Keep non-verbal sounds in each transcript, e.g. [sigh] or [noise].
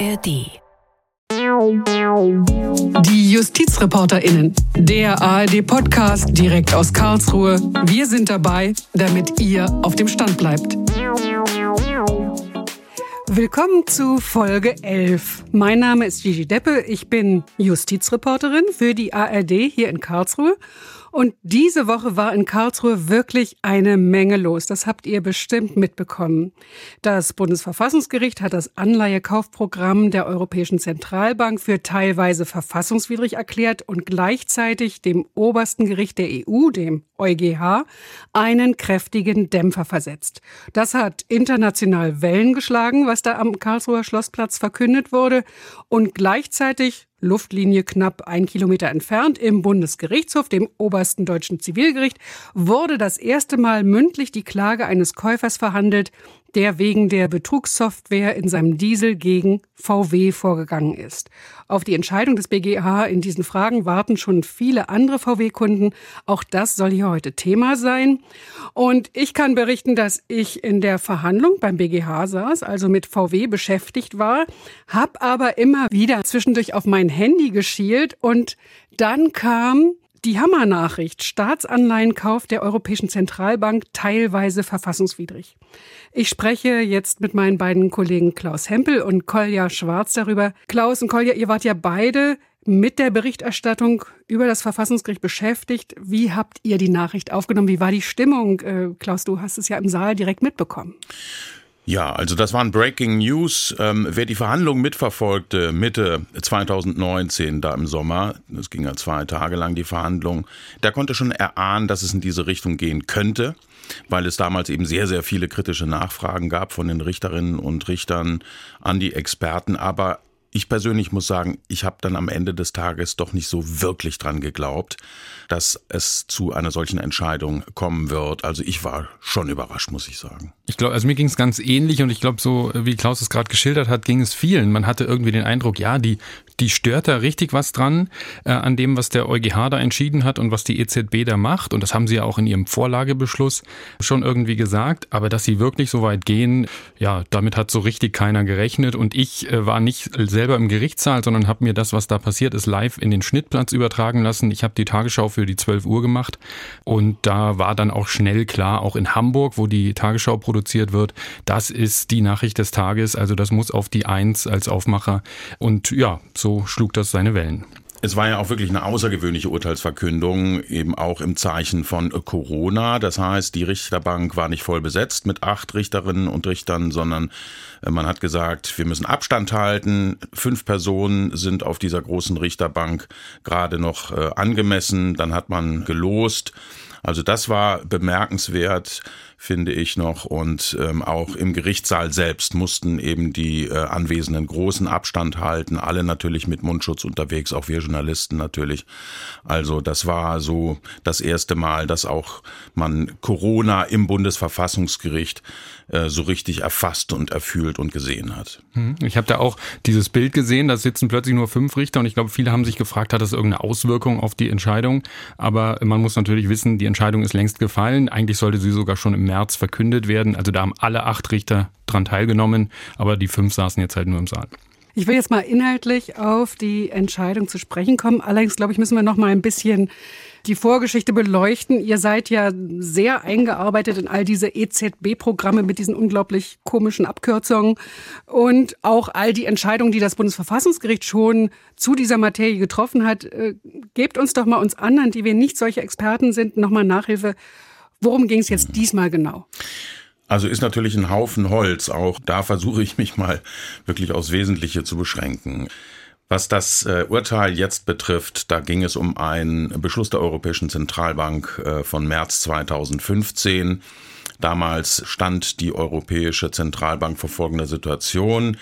ARD. Die JustizreporterInnen, der ARD-Podcast direkt aus Karlsruhe. Wir sind dabei, damit ihr auf dem Stand bleibt. Willkommen zu Folge 11. Mein Name ist Gigi Deppe. Ich bin Justizreporterin für die ARD hier in Karlsruhe und diese Woche war in Karlsruhe wirklich eine Menge los. Das habt ihr bestimmt mitbekommen. Das Bundesverfassungsgericht hat das Anleihekaufprogramm der Europäischen Zentralbank für teilweise verfassungswidrig erklärt und gleichzeitig dem obersten Gericht der EU, dem EuGH, einen kräftigen Dämpfer versetzt. Das hat international Wellen geschlagen, was da am Karlsruher Schlossplatz verkündet wurde. Und gleichzeitig Luftlinie knapp ein Kilometer entfernt im Bundesgerichtshof, dem obersten deutschen Zivilgericht, wurde das erste Mal mündlich die Klage eines Käufers verhandelt, der wegen der Betrugssoftware in seinem Diesel gegen VW vorgegangen ist. Auf die Entscheidung des BGH in diesen Fragen warten schon viele andere VW-Kunden. Auch das soll hier heute Thema sein. Und ich kann berichten, dass ich in der Verhandlung beim BGH saß, also mit VW beschäftigt war, habe aber immer wieder zwischendurch auf mein Handy geschielt und dann kam die Hammernachricht, Staatsanleihenkauf der Europäischen Zentralbank teilweise verfassungswidrig. Ich spreche jetzt mit meinen beiden Kollegen Klaus Hempel und Kolja Schwarz darüber. Klaus und Kolja, ihr wart ja beide mit der Berichterstattung über das Verfassungsgericht beschäftigt. Wie habt ihr die Nachricht aufgenommen? Wie war die Stimmung? Äh, Klaus, du hast es ja im Saal direkt mitbekommen. Ja, also das waren Breaking News. Ähm, wer die Verhandlungen mitverfolgte, Mitte 2019, da im Sommer, das ging ja zwei Tage lang die Verhandlungen, der konnte schon erahnen, dass es in diese Richtung gehen könnte, weil es damals eben sehr, sehr viele kritische Nachfragen gab von den Richterinnen und Richtern an die Experten. Aber ich persönlich muss sagen, ich habe dann am Ende des Tages doch nicht so wirklich dran geglaubt, dass es zu einer solchen Entscheidung kommen wird. Also ich war schon überrascht, muss ich sagen. Ich glaube, also mir ging es ganz ähnlich und ich glaube, so wie Klaus es gerade geschildert hat, ging es vielen. Man hatte irgendwie den Eindruck, ja, die, die stört da richtig was dran äh, an dem, was der EuGH da entschieden hat und was die EZB da macht. Und das haben sie ja auch in ihrem Vorlagebeschluss schon irgendwie gesagt. Aber dass sie wirklich so weit gehen, ja, damit hat so richtig keiner gerechnet. Und ich äh, war nicht selber im Gerichtssaal, sondern habe mir das, was da passiert ist, live in den Schnittplatz übertragen lassen. Ich habe die Tagesschau für die 12 Uhr gemacht. Und da war dann auch schnell klar, auch in Hamburg, wo die Tagesschau produziert wird, das ist die Nachricht des Tages, also das muss auf die Eins als Aufmacher. Und ja, so schlug das seine Wellen. Es war ja auch wirklich eine außergewöhnliche Urteilsverkündung, eben auch im Zeichen von Corona. Das heißt, die Richterbank war nicht voll besetzt mit acht Richterinnen und Richtern, sondern äh, man hat gesagt, wir müssen Abstand halten. Fünf Personen sind auf dieser großen Richterbank gerade noch äh, angemessen. Dann hat man gelost. Also das war bemerkenswert finde ich noch. Und ähm, auch im Gerichtssaal selbst mussten eben die äh, Anwesenden großen Abstand halten, alle natürlich mit Mundschutz unterwegs, auch wir Journalisten natürlich. Also das war so das erste Mal, dass auch man Corona im Bundesverfassungsgericht äh, so richtig erfasst und erfühlt und gesehen hat. Hm, ich habe da auch dieses Bild gesehen, da sitzen plötzlich nur fünf Richter und ich glaube, viele haben sich gefragt, hat das irgendeine Auswirkung auf die Entscheidung? Aber man muss natürlich wissen, die Entscheidung ist längst gefallen. Eigentlich sollte sie sogar schon im März verkündet werden. Also da haben alle acht Richter dran teilgenommen, aber die fünf saßen jetzt halt nur im Saal. Ich will jetzt mal inhaltlich auf die Entscheidung zu sprechen kommen. Allerdings, glaube ich, müssen wir noch mal ein bisschen die Vorgeschichte beleuchten. Ihr seid ja sehr eingearbeitet in all diese EZB-Programme mit diesen unglaublich komischen Abkürzungen und auch all die Entscheidungen, die das Bundesverfassungsgericht schon zu dieser Materie getroffen hat. Äh, gebt uns doch mal uns anderen, die wir nicht solche Experten sind, noch mal Nachhilfe. Worum ging es jetzt diesmal genau? Also ist natürlich ein Haufen Holz. Auch da versuche ich mich mal wirklich aufs Wesentliche zu beschränken. Was das äh, Urteil jetzt betrifft, da ging es um einen Beschluss der Europäischen Zentralbank äh, von März 2015 Damals stand die Europäische Zentralbank vor folgender Situation.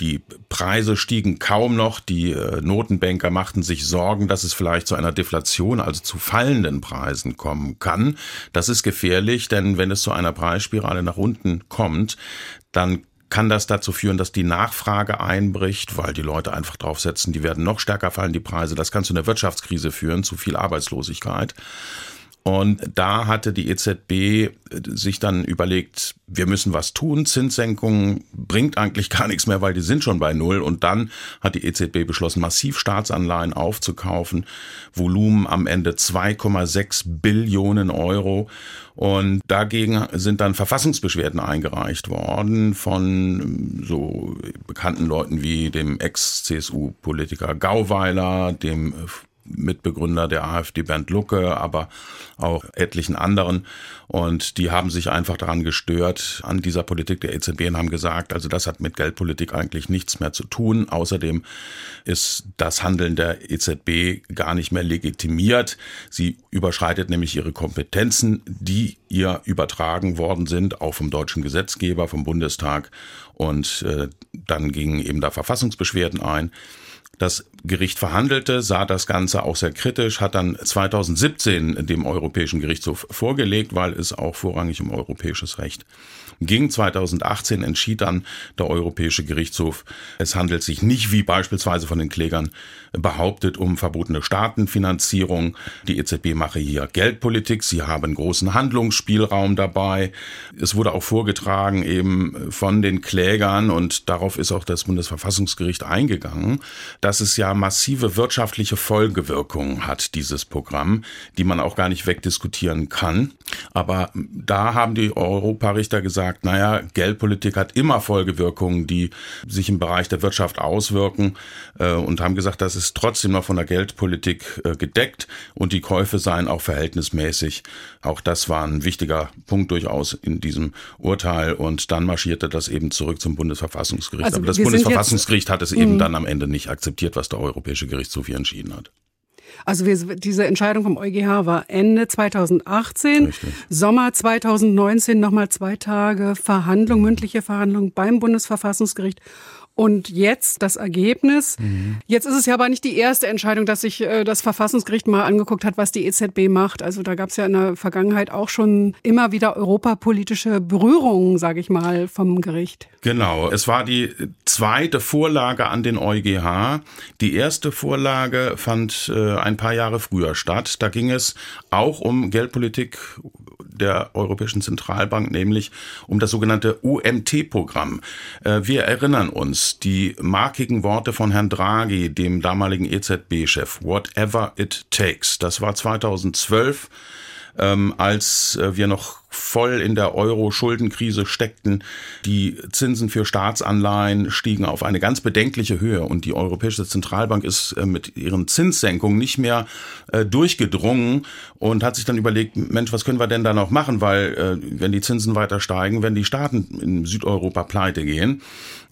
Die Preise stiegen kaum noch. Die äh, Notenbanker machten sich Sorgen, dass es vielleicht zu einer Deflation, also zu fallenden Preisen kommen kann. Das ist gefährlich, denn wenn es zu einer Preisspirale nach unten kommt, dann kann das dazu führen, dass die Nachfrage einbricht, weil die Leute einfach draufsetzen, die werden noch stärker fallen, die Preise. Das kann zu einer Wirtschaftskrise führen, zu viel Arbeitslosigkeit. Und da hatte die EZB äh, sich dann überlegt, wir müssen was tun. Zinssenkung bringt eigentlich gar nichts mehr, weil die sind schon bei Null. Und dann hat die EZB beschlossen, massiv Staatsanleihen aufzukaufen. Volumen am Ende 2,6 Billionen Euro. Und dagegen sind dann Verfassungsbeschwerden eingereicht worden von so bekannten Leuten wie dem Ex-CSU-Politiker Gauweiler, dem Mitbegründer der AfD Bernd Lucke, aber auch etlichen anderen. Und die haben sich einfach daran gestört, an dieser Politik der EZB und haben gesagt, also das hat mit Geldpolitik eigentlich nichts mehr zu tun. Außerdem ist das Handeln der EZB gar nicht mehr legitimiert. Sie überschreitet nämlich ihre Kompetenzen, die ihr übertragen worden sind, auch vom deutschen Gesetzgeber, vom Bundestag. Und äh, dann gingen eben da Verfassungsbeschwerden ein. Das Gericht verhandelte, sah das Ganze auch sehr kritisch, hat dann 2017 dem Europäischen Gerichtshof vorgelegt, weil es auch vorrangig um europäisches Recht ging. 2018 entschied dann der Europäische Gerichtshof, es handelt sich nicht wie beispielsweise von den Klägern behauptet um verbotene Staatenfinanzierung. Die EZB mache hier Geldpolitik, sie haben großen Handlungsspielraum dabei. Es wurde auch vorgetragen eben von den Klägern und darauf ist auch das Bundesverfassungsgericht eingegangen, dass es ja massive wirtschaftliche Folgewirkungen hat, dieses Programm, die man auch gar nicht wegdiskutieren kann. Aber da haben die Europarichter gesagt, naja, Geldpolitik hat immer Folgewirkungen, die sich im Bereich der Wirtschaft auswirken äh, und haben gesagt, das ist trotzdem noch von der Geldpolitik äh, gedeckt und die Käufe seien auch verhältnismäßig. Auch das war ein wichtiger Punkt durchaus in diesem Urteil und dann marschierte das eben zurück zum Bundesverfassungsgericht. Also Aber das Bundesverfassungsgericht hat es eben mhm. dann am Ende nicht akzeptiert, was der Europäische Gerichtshof hier entschieden hat. Also wir, diese Entscheidung vom EuGH war Ende 2018, Richtig. Sommer 2019 nochmal zwei Tage Verhandlung, mündliche Verhandlung beim Bundesverfassungsgericht. Und jetzt das Ergebnis. Mhm. Jetzt ist es ja aber nicht die erste Entscheidung, dass sich äh, das Verfassungsgericht mal angeguckt hat, was die EZB macht. Also da gab es ja in der Vergangenheit auch schon immer wieder europapolitische Berührungen, sage ich mal, vom Gericht. Genau, es war die zweite Vorlage an den EuGH. Die erste Vorlage fand äh, ein paar Jahre früher statt. Da ging es auch um Geldpolitik der Europäischen Zentralbank, nämlich um das sogenannte UMT-Programm. Äh, wir erinnern uns, die markigen Worte von Herrn Draghi, dem damaligen EZB-Chef, whatever it takes. Das war 2012 ähm, als äh, wir noch voll in der Euro-Schuldenkrise steckten. Die Zinsen für Staatsanleihen stiegen auf eine ganz bedenkliche Höhe und die Europäische Zentralbank ist äh, mit ihren Zinssenkungen nicht mehr äh, durchgedrungen und hat sich dann überlegt, Mensch, was können wir denn da noch machen, weil äh, wenn die Zinsen weiter steigen, wenn die Staaten in Südeuropa pleite gehen.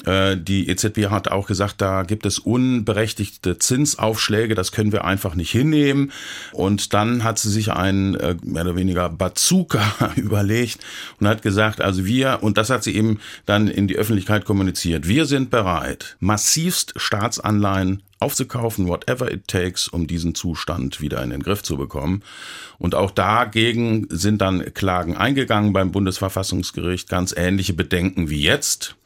Die EZB hat auch gesagt, da gibt es unberechtigte Zinsaufschläge, das können wir einfach nicht hinnehmen. Und dann hat sie sich ein mehr oder weniger Bazooka [laughs] überlegt und hat gesagt, also wir, und das hat sie eben dann in die Öffentlichkeit kommuniziert, wir sind bereit, massivst Staatsanleihen aufzukaufen, whatever it takes, um diesen Zustand wieder in den Griff zu bekommen. Und auch dagegen sind dann Klagen eingegangen beim Bundesverfassungsgericht, ganz ähnliche Bedenken wie jetzt.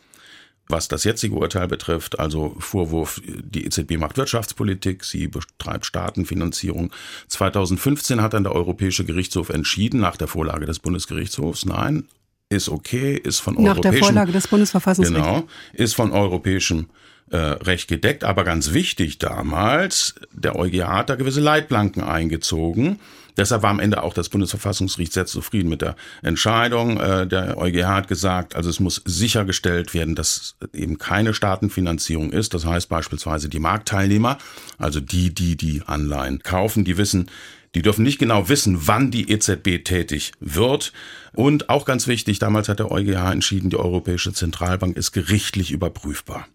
Was das jetzige Urteil betrifft, also Vorwurf, die EZB macht Wirtschaftspolitik, sie betreibt Staatenfinanzierung. 2015 hat dann der Europäische Gerichtshof entschieden, nach der Vorlage des Bundesgerichtshofs, nein, ist okay, ist von Nach der Vorlage des Bundesverfassungsgerichts. Genau, ist von europäischem äh, Recht gedeckt, aber ganz wichtig damals, der EuGH hat da gewisse Leitplanken eingezogen. Deshalb war am Ende auch das Bundesverfassungsgericht sehr zufrieden mit der Entscheidung. Äh, der EuGH hat gesagt, also es muss sichergestellt werden, dass eben keine Staatenfinanzierung ist. Das heißt beispielsweise die Marktteilnehmer, also die, die die Anleihen kaufen, die wissen, die dürfen nicht genau wissen, wann die EZB tätig wird. Und auch ganz wichtig, damals hat der EuGH entschieden, die Europäische Zentralbank ist gerichtlich überprüfbar.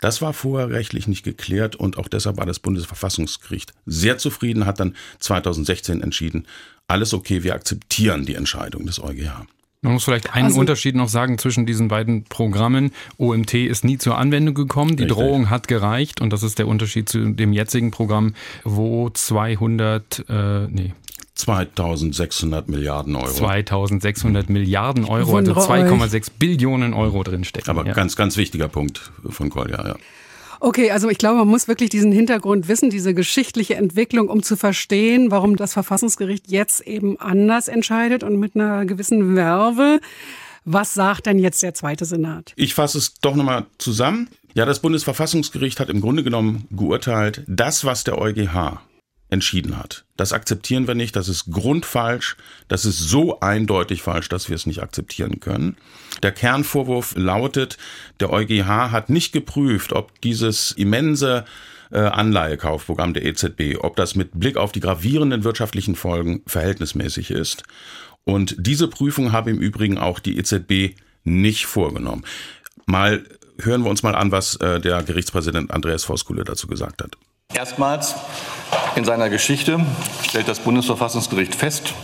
Das war vorher rechtlich nicht geklärt und auch deshalb war das Bundesverfassungsgericht sehr zufrieden, hat dann 2016 entschieden, alles okay, wir akzeptieren die Entscheidung des EuGH. Man muss vielleicht einen also, Unterschied noch sagen zwischen diesen beiden Programmen. OMT ist nie zur Anwendung gekommen. Die richtig. Drohung hat gereicht und das ist der Unterschied zu dem jetzigen Programm, wo 200, äh, nee, 2600 Milliarden Euro. 2600 Milliarden Euro, also 2,6 Billionen Euro drinstecken. Aber ja. ganz, ganz wichtiger Punkt von Kolja, ja. Okay, also ich glaube, man muss wirklich diesen Hintergrund wissen, diese geschichtliche Entwicklung, um zu verstehen, warum das Verfassungsgericht jetzt eben anders entscheidet und mit einer gewissen Werbe. Was sagt denn jetzt der zweite Senat? Ich fasse es doch nochmal zusammen. Ja, das Bundesverfassungsgericht hat im Grunde genommen geurteilt, das, was der EuGH entschieden hat. Das akzeptieren wir nicht, das ist grundfalsch, das ist so eindeutig falsch, dass wir es nicht akzeptieren können. Der Kernvorwurf lautet, der EuGH hat nicht geprüft, ob dieses immense äh, Anleihekaufprogramm der EZB, ob das mit Blick auf die gravierenden wirtschaftlichen Folgen verhältnismäßig ist. Und diese Prüfung habe im Übrigen auch die EZB nicht vorgenommen. Mal hören wir uns mal an, was äh, der Gerichtspräsident Andreas Voskuhle dazu gesagt hat. Erstmals in seiner Geschichte stellt das Bundesverfassungsgericht fest,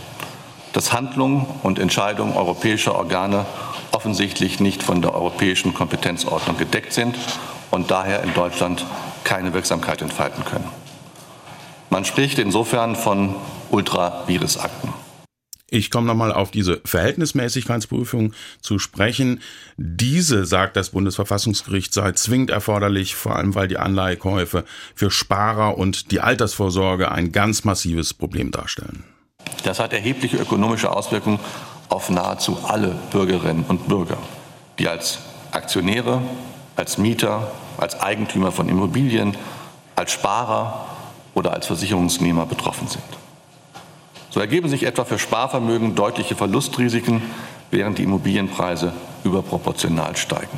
dass Handlungen und Entscheidungen europäischer Organe offensichtlich nicht von der europäischen Kompetenzordnung gedeckt sind und daher in Deutschland keine Wirksamkeit entfalten können. Man spricht insofern von Ultravirus-Akten. Ich komme nochmal auf diese Verhältnismäßigkeitsprüfung zu sprechen. Diese, sagt das Bundesverfassungsgericht, sei zwingend erforderlich, vor allem weil die Anleihekäufe für Sparer und die Altersvorsorge ein ganz massives Problem darstellen. Das hat erhebliche ökonomische Auswirkungen auf nahezu alle Bürgerinnen und Bürger, die als Aktionäre, als Mieter, als Eigentümer von Immobilien, als Sparer oder als Versicherungsnehmer betroffen sind. So ergeben sich etwa für Sparvermögen deutliche Verlustrisiken, während die Immobilienpreise überproportional steigen.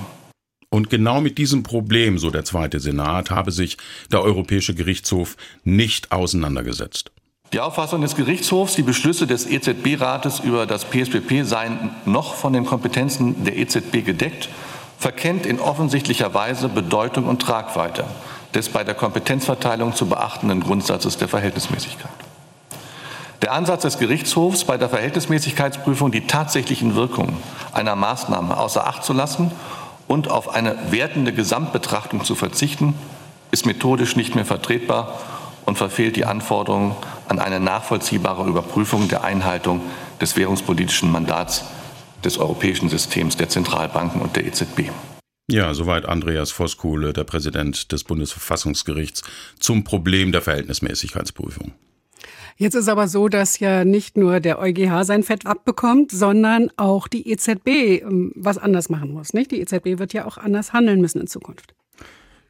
Und genau mit diesem Problem, so der zweite Senat, habe sich der Europäische Gerichtshof nicht auseinandergesetzt. Die Auffassung des Gerichtshofs, die Beschlüsse des EZB-Rates über das PSPP seien noch von den Kompetenzen der EZB gedeckt, verkennt in offensichtlicher Weise Bedeutung und Tragweite des bei der Kompetenzverteilung zu beachtenden Grundsatzes der Verhältnismäßigkeit. Der Ansatz des Gerichtshofs bei der Verhältnismäßigkeitsprüfung, die tatsächlichen Wirkungen einer Maßnahme außer Acht zu lassen und auf eine wertende Gesamtbetrachtung zu verzichten, ist methodisch nicht mehr vertretbar und verfehlt die Anforderungen an eine nachvollziehbare Überprüfung der Einhaltung des währungspolitischen Mandats des europäischen Systems der Zentralbanken und der EZB. Ja, soweit Andreas Voskuhle, der Präsident des Bundesverfassungsgerichts, zum Problem der Verhältnismäßigkeitsprüfung. Jetzt ist aber so, dass ja nicht nur der EuGH sein Fett abbekommt, sondern auch die EZB ähm, was anders machen muss. Nicht? Die EZB wird ja auch anders handeln müssen in Zukunft.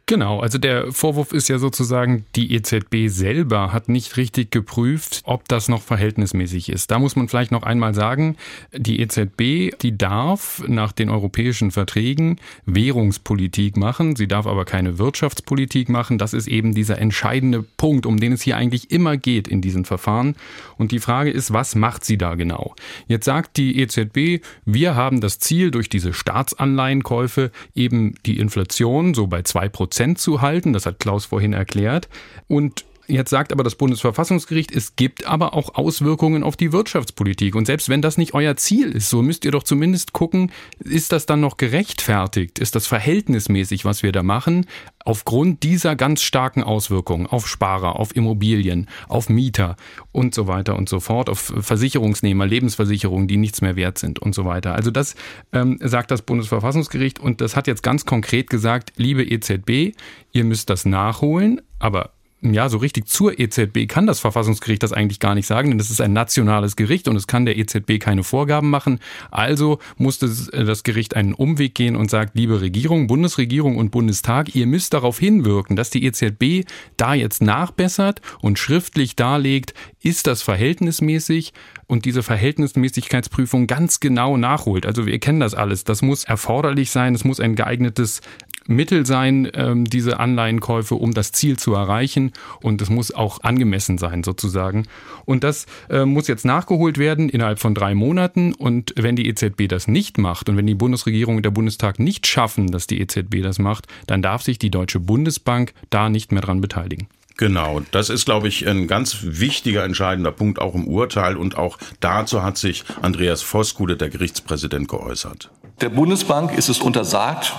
Genau, also der Vorwurf ist ja sozusagen, die EZB selber hat nicht richtig geprüft, ob das noch verhältnismäßig ist. Da muss man vielleicht noch einmal sagen, die EZB, die darf nach den europäischen Verträgen Währungspolitik machen, sie darf aber keine Wirtschaftspolitik machen. Das ist eben dieser entscheidende Punkt, um den es hier eigentlich immer geht in diesen Verfahren. Und die Frage ist, was macht sie da genau? Jetzt sagt die EZB, wir haben das Ziel, durch diese Staatsanleihenkäufe eben die Inflation so bei zwei Prozent Prozent zu halten. Das hat Klaus vorhin erklärt. Und Jetzt sagt aber das Bundesverfassungsgericht, es gibt aber auch Auswirkungen auf die Wirtschaftspolitik. Und selbst wenn das nicht euer Ziel ist, so müsst ihr doch zumindest gucken, ist das dann noch gerechtfertigt? Ist das verhältnismäßig, was wir da machen? Aufgrund dieser ganz starken Auswirkungen auf Sparer, auf Immobilien, auf Mieter und so weiter und so fort, auf Versicherungsnehmer, Lebensversicherungen, die nichts mehr wert sind und so weiter. Also das ähm, sagt das Bundesverfassungsgericht und das hat jetzt ganz konkret gesagt, liebe EZB, ihr müsst das nachholen, aber ja, so richtig zur EZB kann das Verfassungsgericht das eigentlich gar nicht sagen, denn es ist ein nationales Gericht und es kann der EZB keine Vorgaben machen. Also musste äh, das Gericht einen Umweg gehen und sagt, liebe Regierung, Bundesregierung und Bundestag, ihr müsst darauf hinwirken, dass die EZB da jetzt nachbessert und schriftlich darlegt, ist das verhältnismäßig und diese Verhältnismäßigkeitsprüfung ganz genau nachholt. Also wir kennen das alles. Das muss erforderlich sein. Es muss ein geeignetes Mittel sein, ähm, diese Anleihenkäufe, um das Ziel zu erreichen. Und es muss auch angemessen sein, sozusagen. Und das äh, muss jetzt nachgeholt werden innerhalb von drei Monaten. Und wenn die EZB das nicht macht und wenn die Bundesregierung und der Bundestag nicht schaffen, dass die EZB das macht, dann darf sich die Deutsche Bundesbank da nicht mehr dran beteiligen. Genau, das ist, glaube ich, ein ganz wichtiger, entscheidender Punkt auch im Urteil und auch dazu hat sich Andreas Voskuhle, der Gerichtspräsident, geäußert. Der Bundesbank ist es untersagt,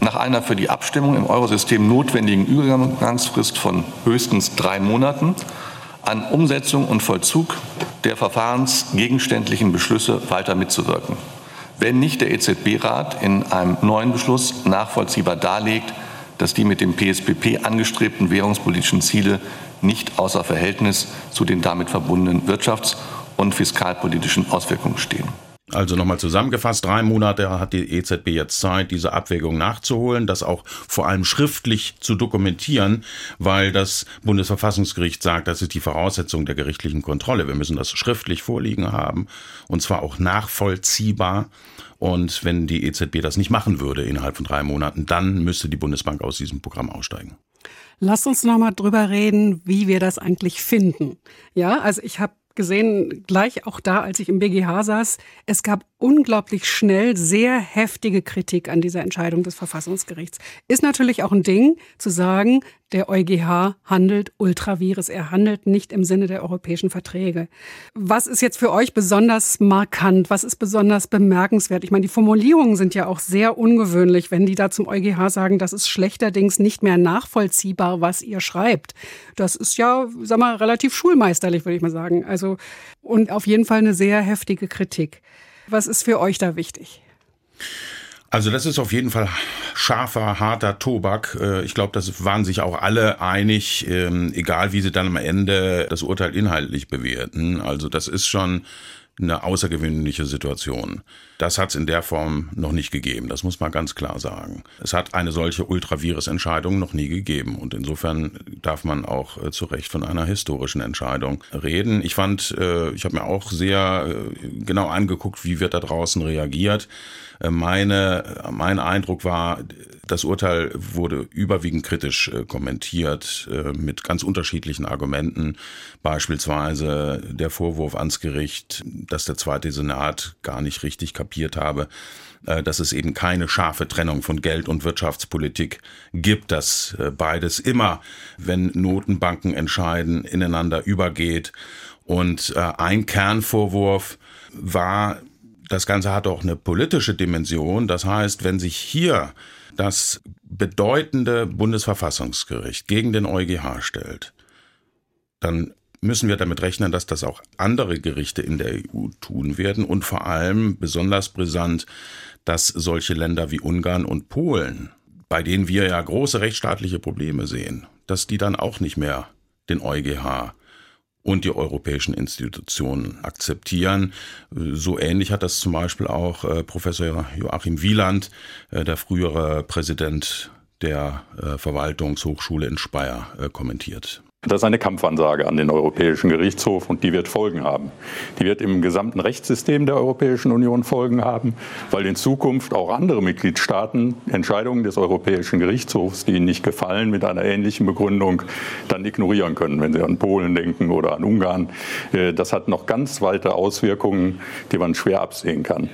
nach einer für die Abstimmung im Eurosystem notwendigen Übergangsfrist von höchstens drei Monaten an Umsetzung und Vollzug der verfahrensgegenständlichen Beschlüsse weiter mitzuwirken, wenn nicht der EZB-Rat in einem neuen Beschluss nachvollziehbar darlegt, dass die mit dem PSPP angestrebten währungspolitischen Ziele nicht außer Verhältnis zu den damit verbundenen wirtschafts- und fiskalpolitischen Auswirkungen stehen. Also nochmal zusammengefasst, drei Monate hat die EZB jetzt Zeit, diese Abwägung nachzuholen, das auch vor allem schriftlich zu dokumentieren, weil das Bundesverfassungsgericht sagt, das ist die Voraussetzung der gerichtlichen Kontrolle. Wir müssen das schriftlich vorliegen haben und zwar auch nachvollziehbar. Und wenn die EZB das nicht machen würde innerhalb von drei Monaten, dann müsste die Bundesbank aus diesem Programm aussteigen. Lass uns noch mal drüber reden, wie wir das eigentlich finden. Ja, also ich habe gesehen, gleich auch da, als ich im BGH saß, es gab unglaublich schnell sehr heftige Kritik an dieser Entscheidung des Verfassungsgerichts. Ist natürlich auch ein Ding zu sagen, der EuGH handelt ultravires. Er handelt nicht im Sinne der europäischen Verträge. Was ist jetzt für euch besonders markant? Was ist besonders bemerkenswert? Ich meine, die Formulierungen sind ja auch sehr ungewöhnlich, wenn die da zum EuGH sagen, das ist schlechterdings nicht mehr nachvollziehbar, was ihr schreibt. Das ist ja, sag mal, relativ schulmeisterlich, würde ich mal sagen. Also, und auf jeden Fall eine sehr heftige Kritik. Was ist für euch da wichtig? Also das ist auf jeden Fall scharfer, harter Tobak. Äh, ich glaube, das waren sich auch alle einig, ähm, egal wie sie dann am Ende das Urteil inhaltlich bewerten. Also das ist schon eine außergewöhnliche Situation. Das hat es in der Form noch nicht gegeben. Das muss man ganz klar sagen. Es hat eine solche Ultravirus-Entscheidung noch nie gegeben. Und insofern darf man auch äh, zu Recht von einer historischen Entscheidung reden. Ich fand, äh, ich habe mir auch sehr äh, genau angeguckt, wie wird da draußen reagiert. Äh, meine, mein Eindruck war, das Urteil wurde überwiegend kritisch äh, kommentiert äh, mit ganz unterschiedlichen Argumenten. Beispielsweise der Vorwurf ans Gericht, dass der zweite Senat gar nicht richtig kapiert habe, dass es eben keine scharfe Trennung von Geld- und Wirtschaftspolitik gibt, dass beides immer, wenn Notenbanken entscheiden, ineinander übergeht. Und ein Kernvorwurf war, das Ganze hat auch eine politische Dimension. Das heißt, wenn sich hier das bedeutende Bundesverfassungsgericht gegen den EuGH stellt, dann müssen wir damit rechnen, dass das auch andere Gerichte in der EU tun werden und vor allem besonders brisant, dass solche Länder wie Ungarn und Polen, bei denen wir ja große rechtsstaatliche Probleme sehen, dass die dann auch nicht mehr den EuGH und die europäischen Institutionen akzeptieren. So ähnlich hat das zum Beispiel auch äh, Professor Joachim Wieland, äh, der frühere Präsident der äh, Verwaltungshochschule in Speyer, kommentiert. Das ist eine Kampfansage an den Europäischen Gerichtshof und die wird Folgen haben. Die wird im gesamten Rechtssystem der Europäischen Union Folgen haben, weil in Zukunft auch andere Mitgliedstaaten Entscheidungen des Europäischen Gerichtshofs, die ihnen nicht gefallen, mit einer ähnlichen Begründung dann ignorieren können, wenn sie an Polen denken oder an Ungarn. Äh, das hat noch ganz weite Auswirkungen, die man schwer absehen kann.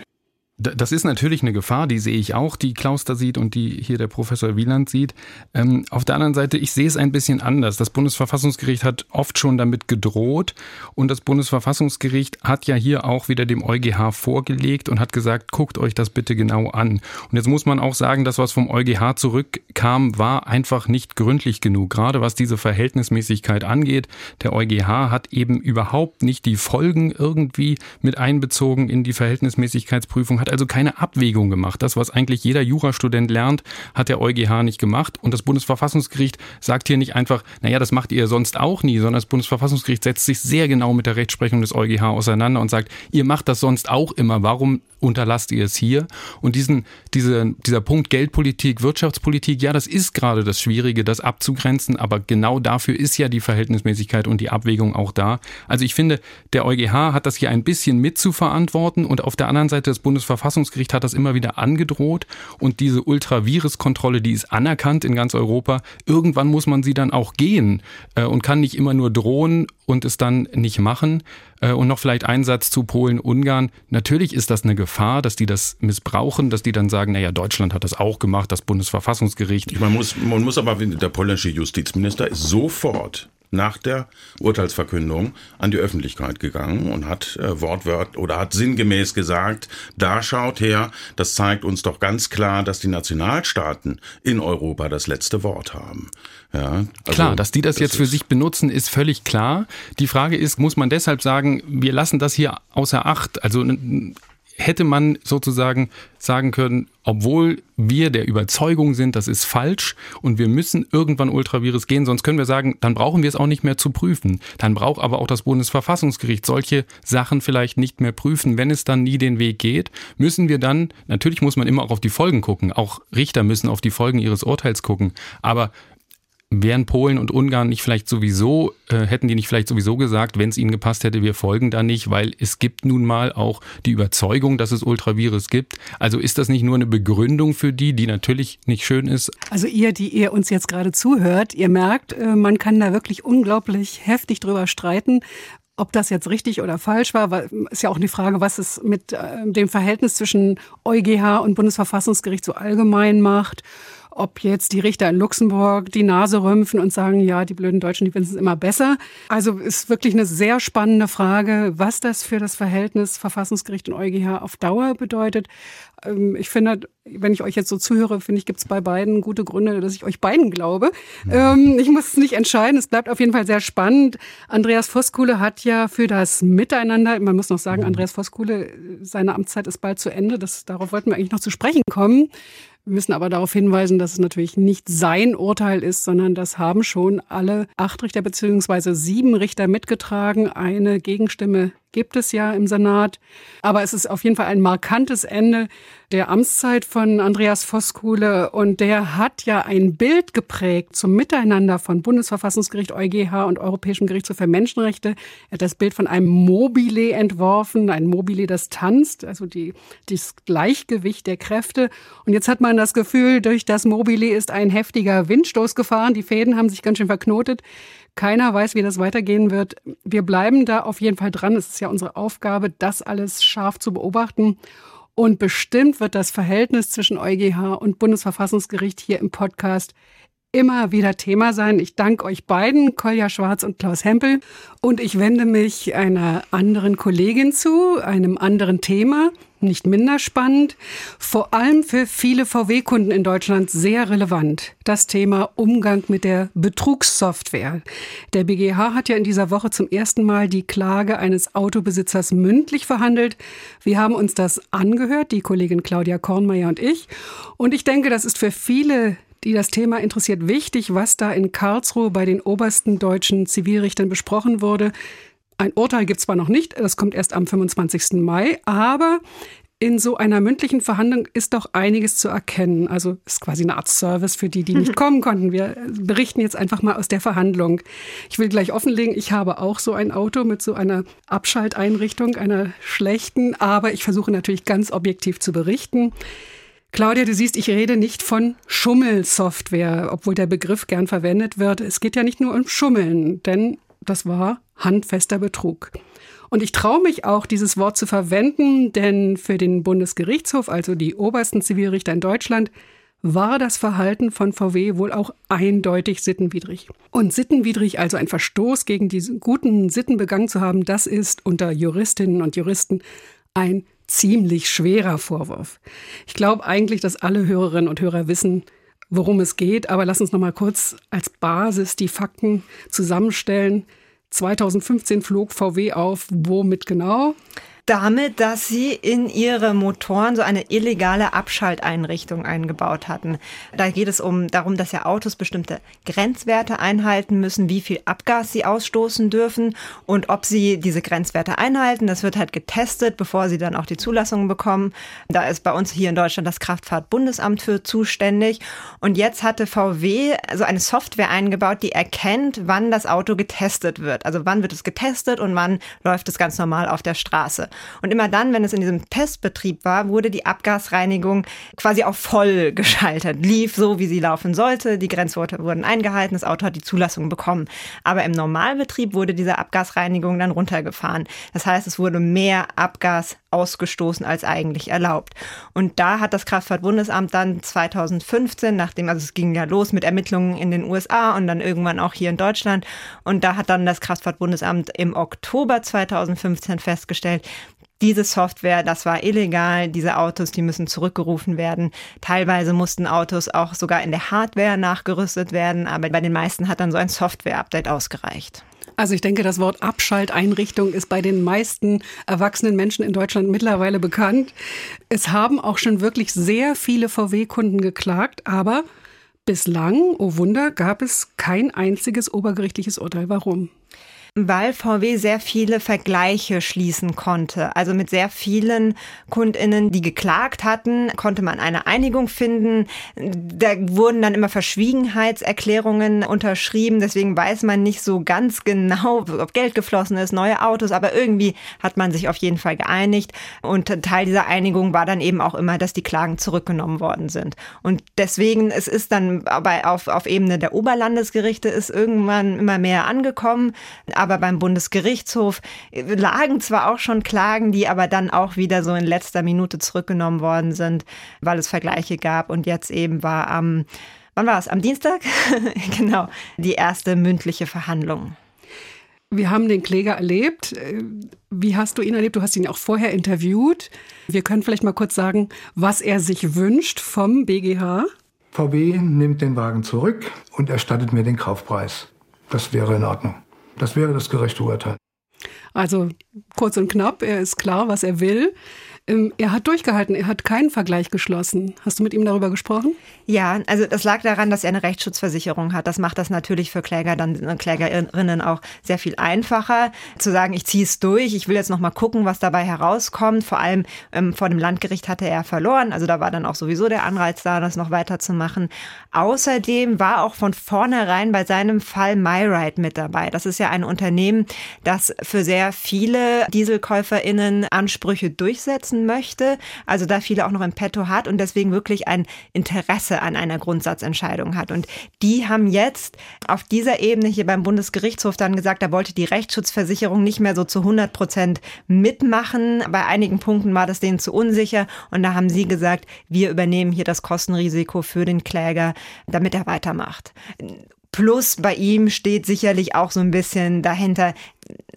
Das ist natürlich eine Gefahr, die sehe ich auch, die Klaus da sieht und die hier der Professor Wieland sieht. Ähm, auf der anderen Seite, ich sehe es ein bisschen anders. Das Bundesverfassungsgericht hat oft schon damit gedroht und das Bundesverfassungsgericht hat ja hier auch wieder dem EuGH vorgelegt und hat gesagt, guckt euch das bitte genau an. Und jetzt muss man auch sagen, das, was vom EuGH zurückkam, war einfach nicht gründlich genug. Gerade was diese Verhältnismäßigkeit angeht. Der EuGH hat eben überhaupt nicht die Folgen irgendwie mit einbezogen in die Verhältnismäßigkeitsprüfung hat also keine Abwägung gemacht. Das, was eigentlich jeder Jurastudent lernt, hat der EuGH nicht gemacht. Und das Bundesverfassungsgericht sagt hier nicht einfach, naja, das macht ihr sonst auch nie, sondern das Bundesverfassungsgericht setzt sich sehr genau mit der Rechtsprechung des EuGH auseinander und sagt, ihr macht das sonst auch immer. Warum unterlasst ihr es hier? Und diesen, diese, dieser Punkt Geldpolitik, Wirtschaftspolitik, ja, das ist gerade das Schwierige, das abzugrenzen. Aber genau dafür ist ja die Verhältnismäßigkeit und die Abwägung auch da. Also ich finde, der EuGH hat das hier ein bisschen mitzuverantworten und auf der anderen Seite das Bundesverfassungsgericht Bundesverfassungsgericht hat das immer wieder angedroht und diese Ultravirus-Kontrolle, die ist anerkannt in ganz Europa. Irgendwann muss man sie dann auch gehen äh, und kann nicht immer nur drohen und es dann nicht machen. Äh, und noch vielleicht ein Satz zu Polen, Ungarn. Natürlich ist das eine Gefahr, dass die das missbrauchen, dass die dann sagen, naja, Deutschland hat das auch gemacht, das Bundesverfassungsgericht. Man muss, man muss aber, der polnische Justizminister ist sofort nach der Urteilsverkündung an die Öffentlichkeit gegangen und hat äh, wortwörtlich oder hat sinngemäß gesagt, da schaut her, das zeigt uns doch ganz klar, dass die Nationalstaaten in Europa das letzte Wort haben. Ja, also klar, dass die das, das jetzt für sich benutzen, ist völlig klar. Die Frage ist, muss man deshalb sagen, wir lassen das hier außer Acht? Also hätte man sozusagen sagen können, obwohl wir der Überzeugung sind, das ist falsch und wir müssen irgendwann Ultravirus gehen, sonst können wir sagen, dann brauchen wir es auch nicht mehr zu prüfen. Dann braucht aber auch das Bundesverfassungsgericht solche Sachen vielleicht nicht mehr prüfen. Wenn es dann nie den Weg geht, müssen wir dann, natürlich muss man immer auch auf die Folgen gucken, auch Richter müssen auf die Folgen ihres Urteils gucken, aber wären Polen und Ungarn nicht vielleicht sowieso, äh, hätten die nicht vielleicht sowieso gesagt, wenn es ihnen gepasst hätte, wir folgen da nicht, weil es gibt nun mal auch die Überzeugung, dass es Ultravirus gibt. Also ist das nicht nur eine Begründung für die, die natürlich nicht schön ist? Also ihr, die ihr uns jetzt gerade zuhört, ihr merkt, äh, man kann da wirklich unglaublich heftig drüber streiten. Ob das jetzt richtig oder falsch war, ist ja auch eine Frage, was es mit äh, dem Verhältnis zwischen EuGH und Bundesverfassungsgericht so allgemein macht ob jetzt die Richter in Luxemburg die Nase rümpfen und sagen, ja, die blöden Deutschen, die wissen es immer besser. Also ist wirklich eine sehr spannende Frage, was das für das Verhältnis Verfassungsgericht und EuGH auf Dauer bedeutet. Ähm, ich finde, wenn ich euch jetzt so zuhöre, finde ich, gibt es bei beiden gute Gründe, dass ich euch beiden glaube. Ähm, ich muss es nicht entscheiden. Es bleibt auf jeden Fall sehr spannend. Andreas Voskuhle hat ja für das Miteinander, man muss noch sagen, mhm. Andreas Voskuhle, seine Amtszeit ist bald zu Ende. Das, darauf wollten wir eigentlich noch zu sprechen kommen. Wir müssen aber darauf hinweisen, dass es natürlich nicht sein Urteil ist, sondern das haben schon alle acht Richter beziehungsweise sieben Richter mitgetragen. Eine Gegenstimme gibt es ja im Senat. Aber es ist auf jeden Fall ein markantes Ende der Amtszeit von Andreas Voskuhle. Und der hat ja ein Bild geprägt zum Miteinander von Bundesverfassungsgericht, EuGH und Europäischem Gerichtshof für Menschenrechte. Er hat das Bild von einem Mobile entworfen, ein Mobile, das tanzt, also die, das Gleichgewicht der Kräfte. Und jetzt hat man das Gefühl, durch das Mobile ist ein heftiger Windstoß gefahren. Die Fäden haben sich ganz schön verknotet. Keiner weiß, wie das weitergehen wird. Wir bleiben da auf jeden Fall dran. Es ist ja unsere Aufgabe, das alles scharf zu beobachten. Und bestimmt wird das Verhältnis zwischen EuGH und Bundesverfassungsgericht hier im Podcast immer wieder Thema sein. Ich danke euch beiden, Kolja Schwarz und Klaus Hempel. Und ich wende mich einer anderen Kollegin zu, einem anderen Thema, nicht minder spannend, vor allem für viele VW-Kunden in Deutschland sehr relevant. Das Thema Umgang mit der Betrugssoftware. Der BGH hat ja in dieser Woche zum ersten Mal die Klage eines Autobesitzers mündlich verhandelt. Wir haben uns das angehört, die Kollegin Claudia Kornmeier und ich. Und ich denke, das ist für viele die das Thema interessiert, wichtig, was da in Karlsruhe bei den obersten deutschen Zivilrichtern besprochen wurde. Ein Urteil gibt es zwar noch nicht, das kommt erst am 25. Mai, aber in so einer mündlichen Verhandlung ist doch einiges zu erkennen. Also ist quasi eine Art Service für die, die nicht [laughs] kommen konnten. Wir berichten jetzt einfach mal aus der Verhandlung. Ich will gleich offenlegen, ich habe auch so ein Auto mit so einer Abschalteinrichtung, einer schlechten, aber ich versuche natürlich ganz objektiv zu berichten. Claudia, du siehst, ich rede nicht von Schummelsoftware, obwohl der Begriff gern verwendet wird. Es geht ja nicht nur um Schummeln, denn das war handfester Betrug. Und ich traue mich auch, dieses Wort zu verwenden, denn für den Bundesgerichtshof, also die obersten Zivilrichter in Deutschland, war das Verhalten von VW wohl auch eindeutig sittenwidrig. Und sittenwidrig, also ein Verstoß gegen diese guten Sitten begangen zu haben, das ist unter Juristinnen und Juristen ein ziemlich schwerer Vorwurf. Ich glaube eigentlich, dass alle Hörerinnen und Hörer wissen, worum es geht, aber lass uns noch mal kurz als Basis die Fakten zusammenstellen. 2015 flog VW auf, womit genau? Damit, dass sie in ihre Motoren so eine illegale Abschalteinrichtung eingebaut hatten. Da geht es um darum, dass ja Autos bestimmte Grenzwerte einhalten müssen, wie viel Abgas sie ausstoßen dürfen und ob sie diese Grenzwerte einhalten. Das wird halt getestet, bevor sie dann auch die Zulassung bekommen. Da ist bei uns hier in Deutschland das Kraftfahrtbundesamt für zuständig. Und jetzt hatte VW so eine Software eingebaut, die erkennt, wann das Auto getestet wird. Also wann wird es getestet und wann läuft es ganz normal auf der Straße. Und immer dann, wenn es in diesem Testbetrieb war, wurde die Abgasreinigung quasi auf voll [laughs] geschaltet. Lief so, wie sie laufen sollte. Die Grenzwerte wurden eingehalten. Das Auto hat die Zulassung bekommen. Aber im Normalbetrieb wurde diese Abgasreinigung dann runtergefahren. Das heißt, es wurde mehr Abgas ausgestoßen als eigentlich erlaubt. Und da hat das Kraftfahrtbundesamt dann 2015, nachdem, also es ging ja los mit Ermittlungen in den USA und dann irgendwann auch hier in Deutschland. Und da hat dann das Kraftfahrtbundesamt im Oktober 2015 festgestellt, diese Software, das war illegal, diese Autos, die müssen zurückgerufen werden. Teilweise mussten Autos auch sogar in der Hardware nachgerüstet werden, aber bei den meisten hat dann so ein Software-Update ausgereicht. Also ich denke, das Wort Abschalteinrichtung ist bei den meisten erwachsenen Menschen in Deutschland mittlerweile bekannt. Es haben auch schon wirklich sehr viele VW-Kunden geklagt, aber bislang, oh Wunder, gab es kein einziges obergerichtliches Urteil. Warum? Weil VW sehr viele Vergleiche schließen konnte. Also mit sehr vielen Kundinnen, die geklagt hatten, konnte man eine Einigung finden. Da wurden dann immer Verschwiegenheitserklärungen unterschrieben. Deswegen weiß man nicht so ganz genau, ob Geld geflossen ist, neue Autos. Aber irgendwie hat man sich auf jeden Fall geeinigt. Und Teil dieser Einigung war dann eben auch immer, dass die Klagen zurückgenommen worden sind. Und deswegen, es ist dann aber auf, auf Ebene der Oberlandesgerichte ist irgendwann immer mehr angekommen aber beim Bundesgerichtshof lagen zwar auch schon Klagen, die aber dann auch wieder so in letzter Minute zurückgenommen worden sind, weil es Vergleiche gab. Und jetzt eben war am, wann war es? Am Dienstag? [laughs] genau, die erste mündliche Verhandlung. Wir haben den Kläger erlebt. Wie hast du ihn erlebt? Du hast ihn auch vorher interviewt. Wir können vielleicht mal kurz sagen, was er sich wünscht vom BGH. VW nimmt den Wagen zurück und erstattet mir den Kaufpreis. Das wäre in Ordnung. Das wäre das gerechte Urteil. Also kurz und knapp, er ist klar, was er will. Ähm, er hat durchgehalten, er hat keinen Vergleich geschlossen. Hast du mit ihm darüber gesprochen? Ja, also das lag daran, dass er eine Rechtsschutzversicherung hat. Das macht das natürlich für Kläger dann äh, Klägerinnen auch sehr viel einfacher, zu sagen, ich ziehe es durch, ich will jetzt noch mal gucken, was dabei herauskommt. Vor allem ähm, vor dem Landgericht hatte er verloren, also da war dann auch sowieso der Anreiz da, das noch weiterzumachen. Außerdem war auch von vornherein bei seinem Fall MyRide mit dabei. Das ist ja ein Unternehmen, das für sehr viele Dieselkäuferinnen Ansprüche durchsetzt setzen möchte, also da viele auch noch im Petto hat und deswegen wirklich ein Interesse an einer Grundsatzentscheidung hat. Und die haben jetzt auf dieser Ebene hier beim Bundesgerichtshof dann gesagt, da wollte die Rechtsschutzversicherung nicht mehr so zu 100 Prozent mitmachen. Bei einigen Punkten war das denen zu unsicher und da haben sie gesagt, wir übernehmen hier das Kostenrisiko für den Kläger, damit er weitermacht. Plus bei ihm steht sicherlich auch so ein bisschen dahinter,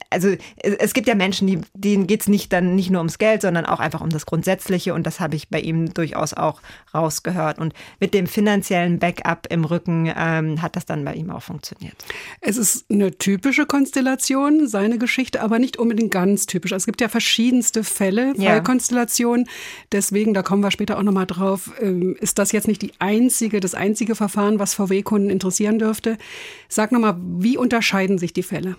also es gibt ja Menschen, die, denen geht es nicht dann nicht nur ums Geld, sondern auch einfach um das Grundsätzliche und das habe ich bei ihm durchaus auch rausgehört. Und mit dem finanziellen Backup im Rücken ähm, hat das dann bei ihm auch funktioniert. Es ist eine typische Konstellation, seine Geschichte, aber nicht unbedingt ganz typisch. Es gibt ja verschiedenste Fälle, Fallkonstellationen. Ja. Deswegen, da kommen wir später auch nochmal drauf, ähm, ist das jetzt nicht die einzige, das einzige Verfahren, was VW-Kunden interessieren dürfte. Sag nochmal, wie unterscheiden sich die Fälle?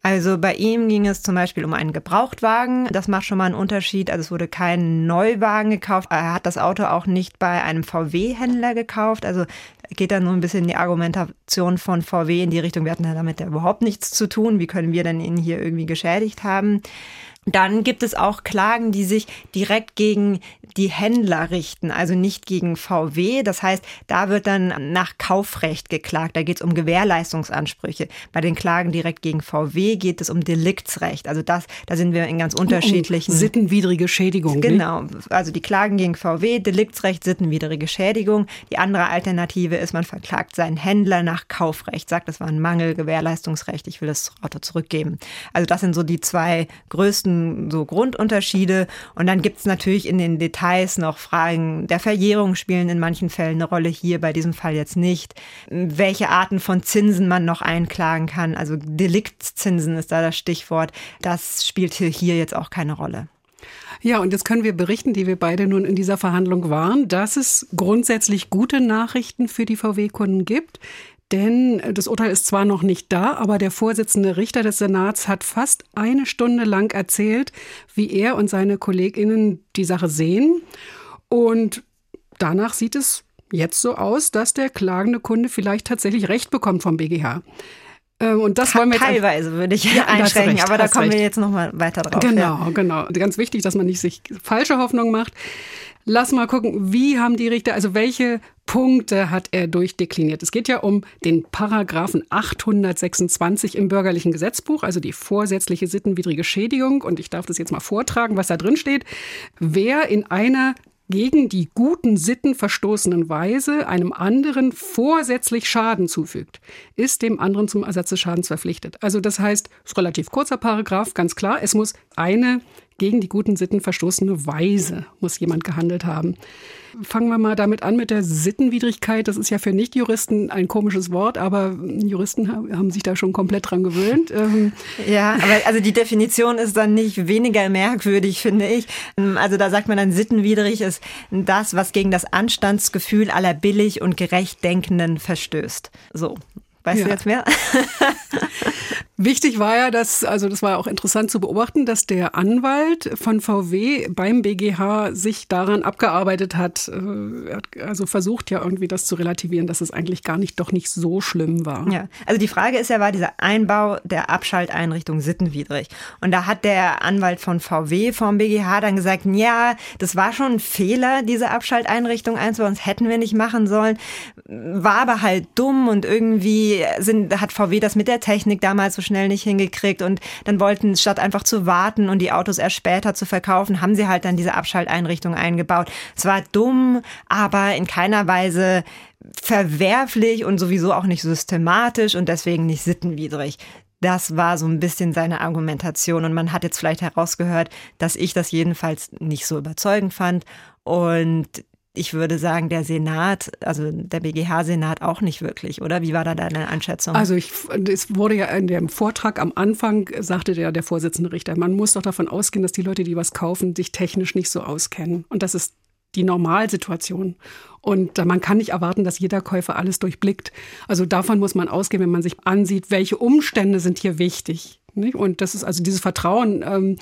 Also bei ihm ging es zum Beispiel um einen Gebrauchtwagen. Das macht schon mal einen Unterschied. Also es wurde kein Neuwagen gekauft. Er hat das Auto auch nicht bei einem VW-Händler gekauft. Also geht dann so ein bisschen die Argumentation von VW in die Richtung, wir hatten ja damit ja überhaupt nichts zu tun. Wie können wir denn ihn hier irgendwie geschädigt haben? Dann gibt es auch Klagen, die sich direkt gegen die Händler richten, also nicht gegen VW. Das heißt, da wird dann nach Kaufrecht geklagt. Da geht es um Gewährleistungsansprüche. Bei den Klagen direkt gegen VW geht es um Deliktsrecht. Also das, da sind wir in ganz unterschiedlichen. Um sittenwidrige Schädigung. Genau. Also die Klagen gegen VW, Deliktsrecht, sittenwidrige Schädigung. Die andere Alternative ist, man verklagt seinen Händler nach Kaufrecht, sagt, das war ein Mangel, Gewährleistungsrecht, ich will das Auto zurückgeben. Also das sind so die zwei größten so Grundunterschiede. Und dann gibt es natürlich in den Details noch Fragen der Verjährung spielen in manchen Fällen eine Rolle, hier bei diesem Fall jetzt nicht. Welche Arten von Zinsen man noch einklagen kann, also Deliktszinsen ist da das Stichwort, das spielt hier jetzt auch keine Rolle. Ja, und jetzt können wir berichten, die wir beide nun in dieser Verhandlung waren, dass es grundsätzlich gute Nachrichten für die VW-Kunden gibt. Denn das Urteil ist zwar noch nicht da, aber der Vorsitzende Richter des Senats hat fast eine Stunde lang erzählt, wie er und seine Kolleginnen die Sache sehen. Und danach sieht es jetzt so aus, dass der klagende Kunde vielleicht tatsächlich Recht bekommt vom BGH. Ähm, und das wollen wir teilweise würde ich ja, [laughs] einschränken, recht, aber da kommen recht. wir jetzt noch mal weiter drauf. Genau, ja. genau. Ganz wichtig, dass man nicht sich falsche Hoffnung macht. Lass mal gucken, wie haben die Richter, also welche Punkte hat er durchdekliniert? Es geht ja um den Paragraphen 826 im bürgerlichen Gesetzbuch, also die vorsätzliche sittenwidrige Schädigung. Und ich darf das jetzt mal vortragen, was da drin steht. Wer in einer gegen die guten Sitten verstoßenen Weise einem anderen vorsätzlich Schaden zufügt, ist dem anderen zum Ersatz des Schadens verpflichtet. Also das heißt, relativ kurzer Paragraph, ganz klar, es muss eine gegen die guten Sitten verstoßene Weise muss jemand gehandelt haben. Fangen wir mal damit an mit der Sittenwidrigkeit. Das ist ja für Nichtjuristen ein komisches Wort, aber Juristen haben sich da schon komplett dran gewöhnt. Ähm, ja, aber also die Definition ist dann nicht weniger merkwürdig, finde ich. Also da sagt man dann, sittenwidrig ist das, was gegen das Anstandsgefühl aller billig und gerecht Denkenden verstößt. So. Weißt ja. du jetzt mehr? [laughs] Wichtig war ja, dass, also das war auch interessant zu beobachten, dass der Anwalt von VW beim BGH sich daran abgearbeitet hat. Äh, hat also versucht ja irgendwie das zu relativieren, dass es eigentlich gar nicht, doch nicht so schlimm war. Ja, also die Frage ist ja, war dieser Einbau der Abschalteinrichtung sittenwidrig? Und da hat der Anwalt von VW vom BGH dann gesagt, ja, das war schon ein Fehler, diese Abschalteinrichtung einzubauen, das hätten wir nicht machen sollen. War aber halt dumm und irgendwie sind, hat VW das mit der Technik damals so schnell nicht hingekriegt und dann wollten, statt einfach zu warten und die Autos erst später zu verkaufen, haben sie halt dann diese Abschalteinrichtung eingebaut. Es war dumm, aber in keiner Weise verwerflich und sowieso auch nicht systematisch und deswegen nicht sittenwidrig. Das war so ein bisschen seine Argumentation und man hat jetzt vielleicht herausgehört, dass ich das jedenfalls nicht so überzeugend fand und ich würde sagen, der Senat, also der BGH-Senat auch nicht wirklich, oder? Wie war da deine Einschätzung? Also ich, es wurde ja in dem Vortrag am Anfang, sagte der, der Vorsitzende Richter, man muss doch davon ausgehen, dass die Leute, die was kaufen, sich technisch nicht so auskennen. Und das ist die Normalsituation. Und man kann nicht erwarten, dass jeder Käufer alles durchblickt. Also davon muss man ausgehen, wenn man sich ansieht, welche Umstände sind hier wichtig. Nicht? Und das ist also dieses Vertrauen ähm,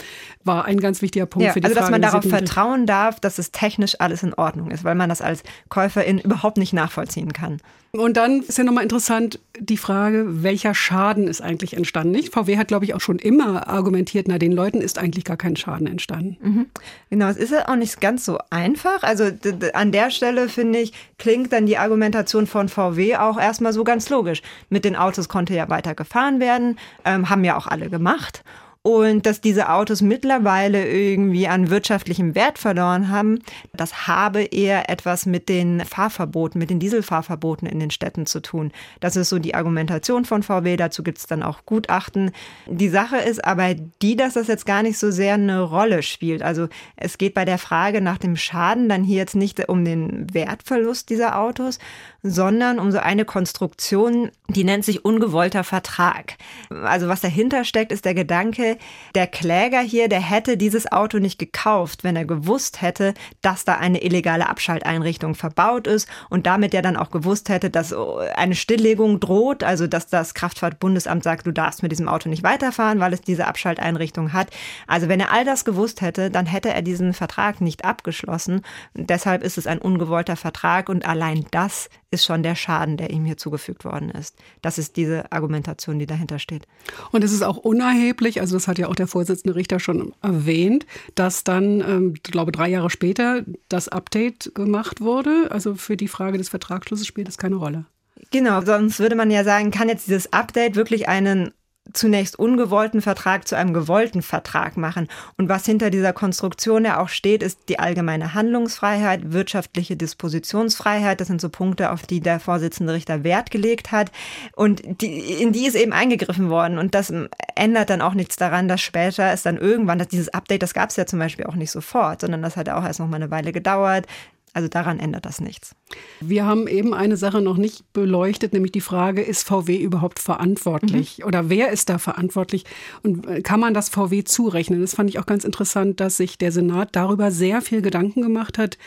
war ein ganz wichtiger Punkt ja, für die also, Frage. Also dass man darauf vertrauen darf, dass es technisch alles in Ordnung ist, weil man das als Käuferin überhaupt nicht nachvollziehen kann. Und dann ist ja nochmal interessant die Frage, welcher Schaden ist eigentlich entstanden? Nicht? VW hat, glaube ich, auch schon immer argumentiert, na, den Leuten ist eigentlich gar kein Schaden entstanden. Mhm. Genau, es ist ja auch nicht ganz so einfach. Also an der Stelle, finde ich, klingt dann die Argumentation von VW auch erstmal so ganz logisch. Mit den Autos konnte ja weiter gefahren werden, ähm, haben ja auch alle gemacht und dass diese Autos mittlerweile irgendwie an wirtschaftlichem Wert verloren haben, das habe eher etwas mit den Fahrverboten, mit den Dieselfahrverboten in den Städten zu tun. Das ist so die Argumentation von VW, dazu gibt es dann auch Gutachten. Die Sache ist aber die, dass das jetzt gar nicht so sehr eine Rolle spielt. Also es geht bei der Frage nach dem Schaden dann hier jetzt nicht um den Wertverlust dieser Autos, sondern um so eine Konstruktion, die nennt sich ungewollter Vertrag. Also was dahinter steckt, ist der Gedanke, der Kläger hier, der hätte dieses Auto nicht gekauft, wenn er gewusst hätte, dass da eine illegale Abschalteinrichtung verbaut ist und damit ja dann auch gewusst hätte, dass eine Stilllegung droht, also dass das Kraftfahrtbundesamt sagt, du darfst mit diesem Auto nicht weiterfahren, weil es diese Abschalteinrichtung hat. Also wenn er all das gewusst hätte, dann hätte er diesen Vertrag nicht abgeschlossen. Deshalb ist es ein ungewollter Vertrag und allein das ist schon der Schaden, der ihm hier zugefügt worden ist. Das ist diese Argumentation, die dahinter steht. Und es ist auch unerheblich, also das hat ja auch der Vorsitzende Richter schon erwähnt, dass dann, ähm, ich glaube, drei Jahre später das Update gemacht wurde. Also für die Frage des Vertragsschlusses spielt es keine Rolle. Genau, sonst würde man ja sagen, kann jetzt dieses Update wirklich einen zunächst ungewollten Vertrag zu einem gewollten Vertrag machen. Und was hinter dieser Konstruktion ja auch steht, ist die allgemeine Handlungsfreiheit, wirtschaftliche Dispositionsfreiheit. Das sind so Punkte, auf die der Vorsitzende Richter Wert gelegt hat. Und die, in die ist eben eingegriffen worden. Und das ändert dann auch nichts daran, dass später es dann irgendwann, dass dieses Update, das gab es ja zum Beispiel auch nicht sofort, sondern das hat auch erst noch mal eine Weile gedauert. Also daran ändert das nichts. Wir haben eben eine Sache noch nicht beleuchtet, nämlich die Frage, ist VW überhaupt verantwortlich? Mhm. Oder wer ist da verantwortlich? Und äh, kann man das VW zurechnen? Das fand ich auch ganz interessant, dass sich der Senat darüber sehr viel Gedanken gemacht hat,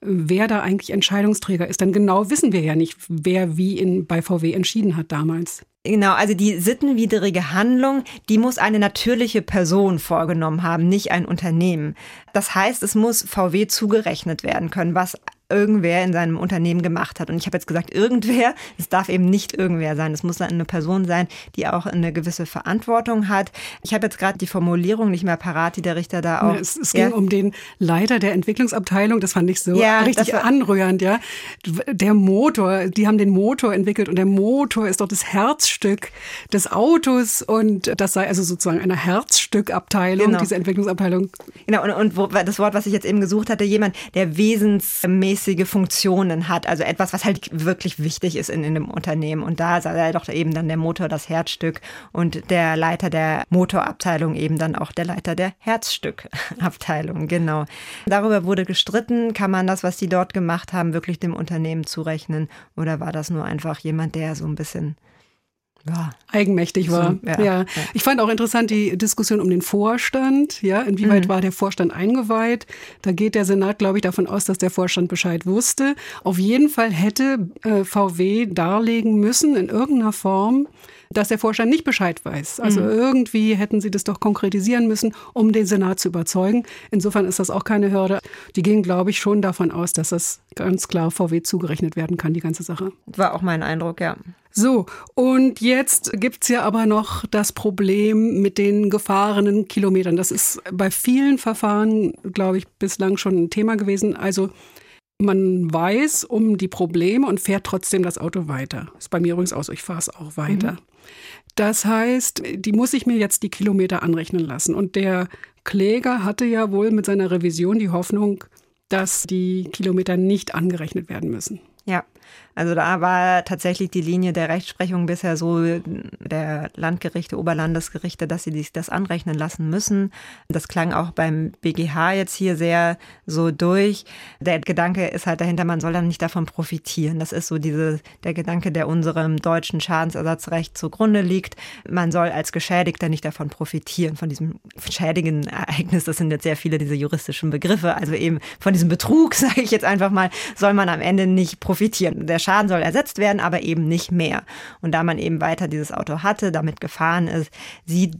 wer da eigentlich Entscheidungsträger ist. Denn genau wissen wir ja nicht, wer wie in, bei VW entschieden hat damals. Genau, also die sittenwidrige Handlung, die muss eine natürliche Person vorgenommen haben, nicht ein Unternehmen. Das heißt, es muss VW zugerechnet werden können, was irgendwer in seinem Unternehmen gemacht hat. Und ich habe jetzt gesagt, irgendwer, es darf eben nicht irgendwer sein. Es muss eine Person sein, die auch eine gewisse Verantwortung hat. Ich habe jetzt gerade die Formulierung nicht mehr parat, die der Richter da auch. Es, es ging um den Leiter der Entwicklungsabteilung, das fand ich so ja, richtig anrührend, ja. Der Motor, die haben den Motor entwickelt und der Motor ist doch das Herzstück des Autos und das sei also sozusagen eine Herzstückabteilung, genau. diese Entwicklungsabteilung. Genau, und, und wo, das Wort, was ich jetzt eben gesucht hatte, jemand, der wesensmäßig regelmäßige Funktionen hat, also etwas, was halt wirklich wichtig ist in, in einem Unternehmen. Und da sei doch eben dann der Motor das Herzstück und der Leiter der Motorabteilung eben dann auch der Leiter der Herzstückabteilung, genau. Darüber wurde gestritten, kann man das, was die dort gemacht haben, wirklich dem Unternehmen zurechnen oder war das nur einfach jemand, der so ein bisschen ja. eigenmächtig war. Ja, ja. Ich fand auch interessant die Diskussion um den Vorstand. Ja, inwieweit mhm. war der Vorstand eingeweiht? Da geht der Senat, glaube ich, davon aus, dass der Vorstand Bescheid wusste. Auf jeden Fall hätte äh, VW darlegen müssen in irgendeiner Form, dass der Vorstand nicht Bescheid weiß. Also mhm. irgendwie hätten sie das doch konkretisieren müssen, um den Senat zu überzeugen. Insofern ist das auch keine Hürde. Die gehen, glaube ich, schon davon aus, dass das ganz klar VW zugerechnet werden kann, die ganze Sache. War auch mein Eindruck, ja. So, und jetzt gibt's ja aber noch das Problem mit den gefahrenen Kilometern. Das ist bei vielen Verfahren, glaube ich, bislang schon ein Thema gewesen. Also man weiß um die Probleme und fährt trotzdem das Auto weiter. Ist bei mir übrigens auch so, ich fahre es auch weiter. Mhm. Das heißt, die muss ich mir jetzt die Kilometer anrechnen lassen. Und der Kläger hatte ja wohl mit seiner Revision die Hoffnung, dass die Kilometer nicht angerechnet werden müssen. Ja, also da war tatsächlich die Linie der Rechtsprechung bisher so der Landgerichte, Oberlandesgerichte, dass sie sich das anrechnen lassen müssen. Das klang auch beim BGH jetzt hier sehr so durch. Der Gedanke ist halt dahinter, man soll dann nicht davon profitieren. Das ist so diese, der Gedanke, der unserem deutschen Schadensersatzrecht zugrunde liegt. Man soll als Geschädigter nicht davon profitieren, von diesem schädigen Ereignis. Das sind jetzt sehr viele diese juristischen Begriffe. Also eben von diesem Betrug, [laughs] sage ich jetzt einfach mal, soll man am Ende nicht profitieren. Der Schaden soll ersetzt werden, aber eben nicht mehr. Und da man eben weiter dieses Auto hatte, damit gefahren ist, sieht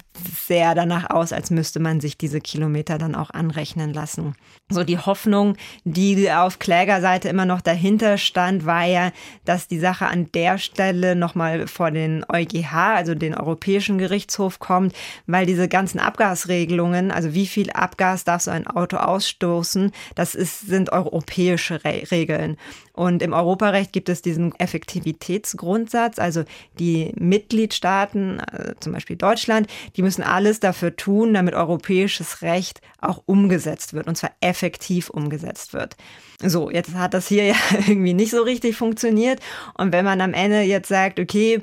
sehr danach aus, als müsste man sich diese Kilometer dann auch anrechnen lassen. So die Hoffnung, die auf Klägerseite immer noch dahinter stand, war ja, dass die Sache an der Stelle nochmal vor den EuGH, also den Europäischen Gerichtshof kommt, weil diese ganzen Abgasregelungen, also wie viel Abgas darf so ein Auto ausstoßen, das ist, sind europäische Re Regeln. Und im Europarecht gibt es diesen Effektivitätsgrundsatz, also die Mitgliedstaaten, also zum Beispiel Deutschland, die müssen alles dafür tun, damit europäisches Recht auch umgesetzt wird, und zwar effektiv umgesetzt wird. So, jetzt hat das hier [laughs] ja irgendwie nicht so richtig funktioniert. Und wenn man am Ende jetzt sagt, okay,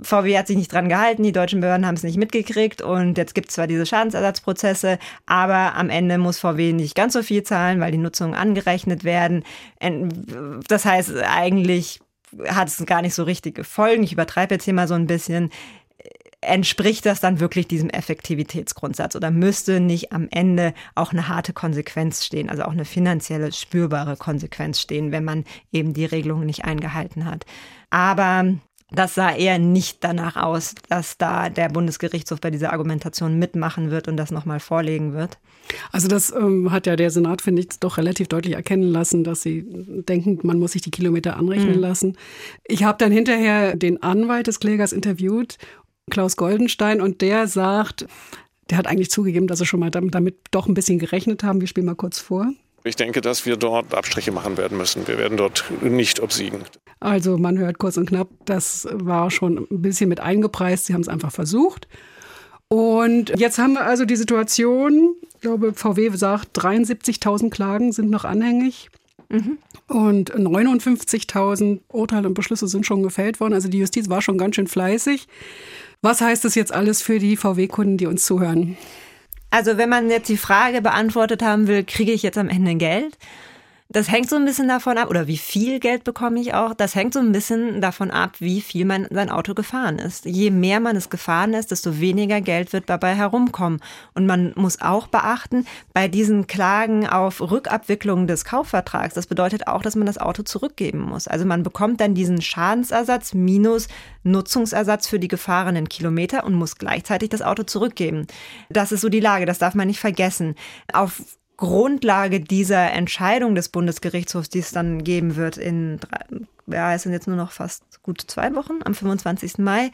VW hat sich nicht dran gehalten, die deutschen Behörden haben es nicht mitgekriegt und jetzt gibt es zwar diese Schadensersatzprozesse, aber am Ende muss VW nicht ganz so viel zahlen, weil die Nutzungen angerechnet werden. Das heißt, eigentlich hat es gar nicht so richtige Folgen. Ich übertreibe jetzt hier mal so ein bisschen entspricht das dann wirklich diesem Effektivitätsgrundsatz oder müsste nicht am Ende auch eine harte Konsequenz stehen, also auch eine finanzielle spürbare Konsequenz stehen, wenn man eben die Regelungen nicht eingehalten hat. Aber das sah eher nicht danach aus, dass da der Bundesgerichtshof bei dieser Argumentation mitmachen wird und das nochmal vorlegen wird. Also das ähm, hat ja der Senat, finde ich, doch relativ deutlich erkennen lassen, dass sie denken, man muss sich die Kilometer anrechnen mhm. lassen. Ich habe dann hinterher den Anwalt des Klägers interviewt Klaus Goldenstein und der sagt, der hat eigentlich zugegeben, dass sie schon mal damit doch ein bisschen gerechnet haben. Wir spielen mal kurz vor. Ich denke, dass wir dort Abstriche machen werden müssen. Wir werden dort nicht obsiegen. Also man hört kurz und knapp, das war schon ein bisschen mit eingepreist. Sie haben es einfach versucht. Und jetzt haben wir also die Situation, ich glaube, VW sagt, 73.000 Klagen sind noch anhängig. Mhm. Und 59.000 Urteile und Beschlüsse sind schon gefällt worden. Also die Justiz war schon ganz schön fleißig. Was heißt das jetzt alles für die VW-Kunden, die uns zuhören? Also wenn man jetzt die Frage beantwortet haben will, kriege ich jetzt am Ende Geld? Das hängt so ein bisschen davon ab, oder wie viel Geld bekomme ich auch, das hängt so ein bisschen davon ab, wie viel man sein Auto gefahren ist. Je mehr man es gefahren ist, desto weniger Geld wird dabei herumkommen. Und man muss auch beachten, bei diesen Klagen auf Rückabwicklung des Kaufvertrags, das bedeutet auch, dass man das Auto zurückgeben muss. Also man bekommt dann diesen Schadensersatz minus Nutzungsersatz für die gefahrenen Kilometer und muss gleichzeitig das Auto zurückgeben. Das ist so die Lage, das darf man nicht vergessen. Auf Grundlage dieser Entscheidung des Bundesgerichtshofs, die es dann geben wird in drei, ja, es sind jetzt nur noch fast gut zwei Wochen, am 25. Mai.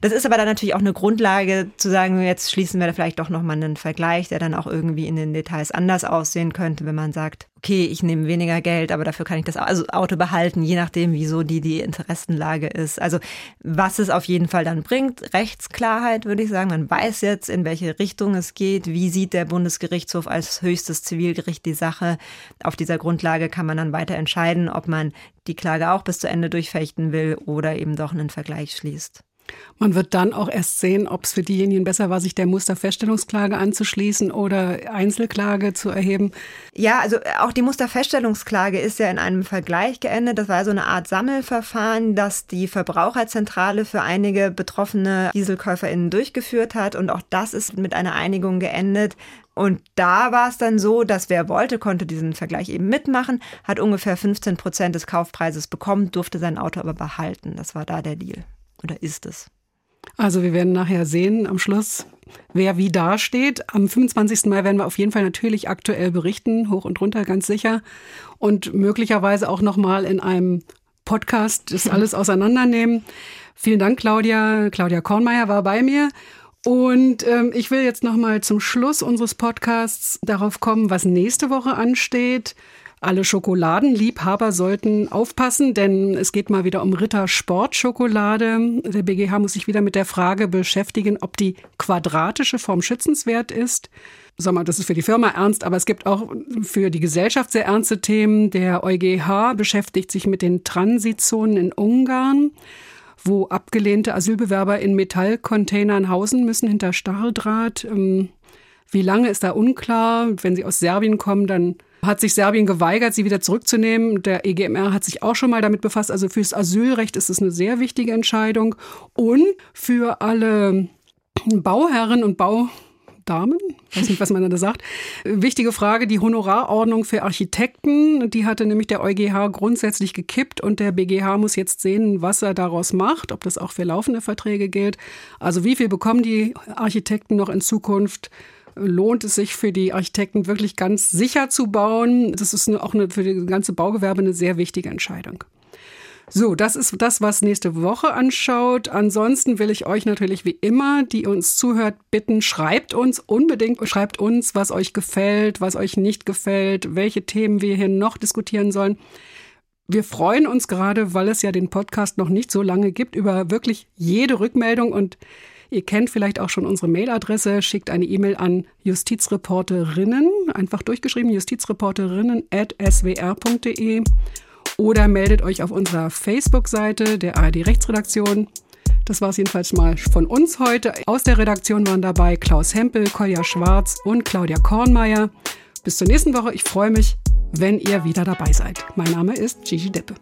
Das ist aber dann natürlich auch eine Grundlage zu sagen, jetzt schließen wir da vielleicht doch nochmal einen Vergleich, der dann auch irgendwie in den Details anders aussehen könnte, wenn man sagt, okay, ich nehme weniger Geld, aber dafür kann ich das also Auto behalten, je nachdem, wieso die die Interessenlage ist. Also was es auf jeden Fall dann bringt, Rechtsklarheit würde ich sagen. Man weiß jetzt, in welche Richtung es geht. Wie sieht der Bundesgerichtshof als höchstes Zivilgericht die Sache? Auf dieser Grundlage kann man dann weiter entscheiden, ob man die Klage auch bis zu Ende durchfechten will oder eben doch einen Vergleich schließt. Man wird dann auch erst sehen, ob es für diejenigen besser war, sich der Musterfeststellungsklage anzuschließen oder Einzelklage zu erheben. Ja, also auch die Musterfeststellungsklage ist ja in einem Vergleich geendet. Das war so eine Art Sammelverfahren, das die Verbraucherzentrale für einige betroffene DieselkäuferInnen durchgeführt hat. Und auch das ist mit einer Einigung geendet. Und da war es dann so, dass wer wollte, konnte diesen Vergleich eben mitmachen, hat ungefähr 15 Prozent des Kaufpreises bekommen, durfte sein Auto aber behalten. Das war da der Deal. Oder ist es? Also wir werden nachher sehen am Schluss, wer wie dasteht. Am 25. Mai werden wir auf jeden Fall natürlich aktuell berichten, hoch und runter ganz sicher. Und möglicherweise auch nochmal in einem Podcast das alles auseinandernehmen. Vielen Dank, Claudia. Claudia Kornmeier war bei mir. Und ähm, ich will jetzt nochmal zum Schluss unseres Podcasts darauf kommen, was nächste Woche ansteht. Alle Schokoladenliebhaber sollten aufpassen, denn es geht mal wieder um Ritter Sportschokolade. Der BGH muss sich wieder mit der Frage beschäftigen, ob die quadratische Form schützenswert ist. Sag mal, das ist für die Firma ernst, aber es gibt auch für die Gesellschaft sehr ernste Themen. Der EuGH beschäftigt sich mit den Transitzonen in Ungarn wo abgelehnte Asylbewerber in Metallcontainern hausen müssen hinter Stahldraht. Ähm, wie lange ist da unklar? Wenn sie aus Serbien kommen, dann hat sich Serbien geweigert, sie wieder zurückzunehmen. Der EGMR hat sich auch schon mal damit befasst. Also fürs Asylrecht ist es eine sehr wichtige Entscheidung. Und für alle Bauherren und Baudamen, weiß nicht, was man da sagt. Wichtige Frage, die Honorarordnung für Architekten, die hatte nämlich der EuGH grundsätzlich gekippt und der BGH muss jetzt sehen, was er daraus macht, ob das auch für laufende Verträge gilt. Also wie viel bekommen die Architekten noch in Zukunft? Lohnt es sich für die Architekten wirklich ganz sicher zu bauen. Das ist auch eine, für das ganze Baugewerbe eine sehr wichtige Entscheidung. So, das ist das, was nächste Woche anschaut. Ansonsten will ich euch natürlich wie immer, die uns zuhört, bitten, schreibt uns unbedingt, schreibt uns, was euch gefällt, was euch nicht gefällt, welche Themen wir hier noch diskutieren sollen. Wir freuen uns gerade, weil es ja den Podcast noch nicht so lange gibt, über wirklich jede Rückmeldung und Ihr kennt vielleicht auch schon unsere Mailadresse. Schickt eine E-Mail an Justizreporterinnen, einfach durchgeschrieben, justizreporterinnen at swr.de oder meldet euch auf unserer Facebook-Seite der ARD Rechtsredaktion. Das war es jedenfalls mal von uns heute. Aus der Redaktion waren dabei Klaus Hempel, Kolja Schwarz und Claudia Kornmeier. Bis zur nächsten Woche. Ich freue mich, wenn ihr wieder dabei seid. Mein Name ist Gigi Deppe.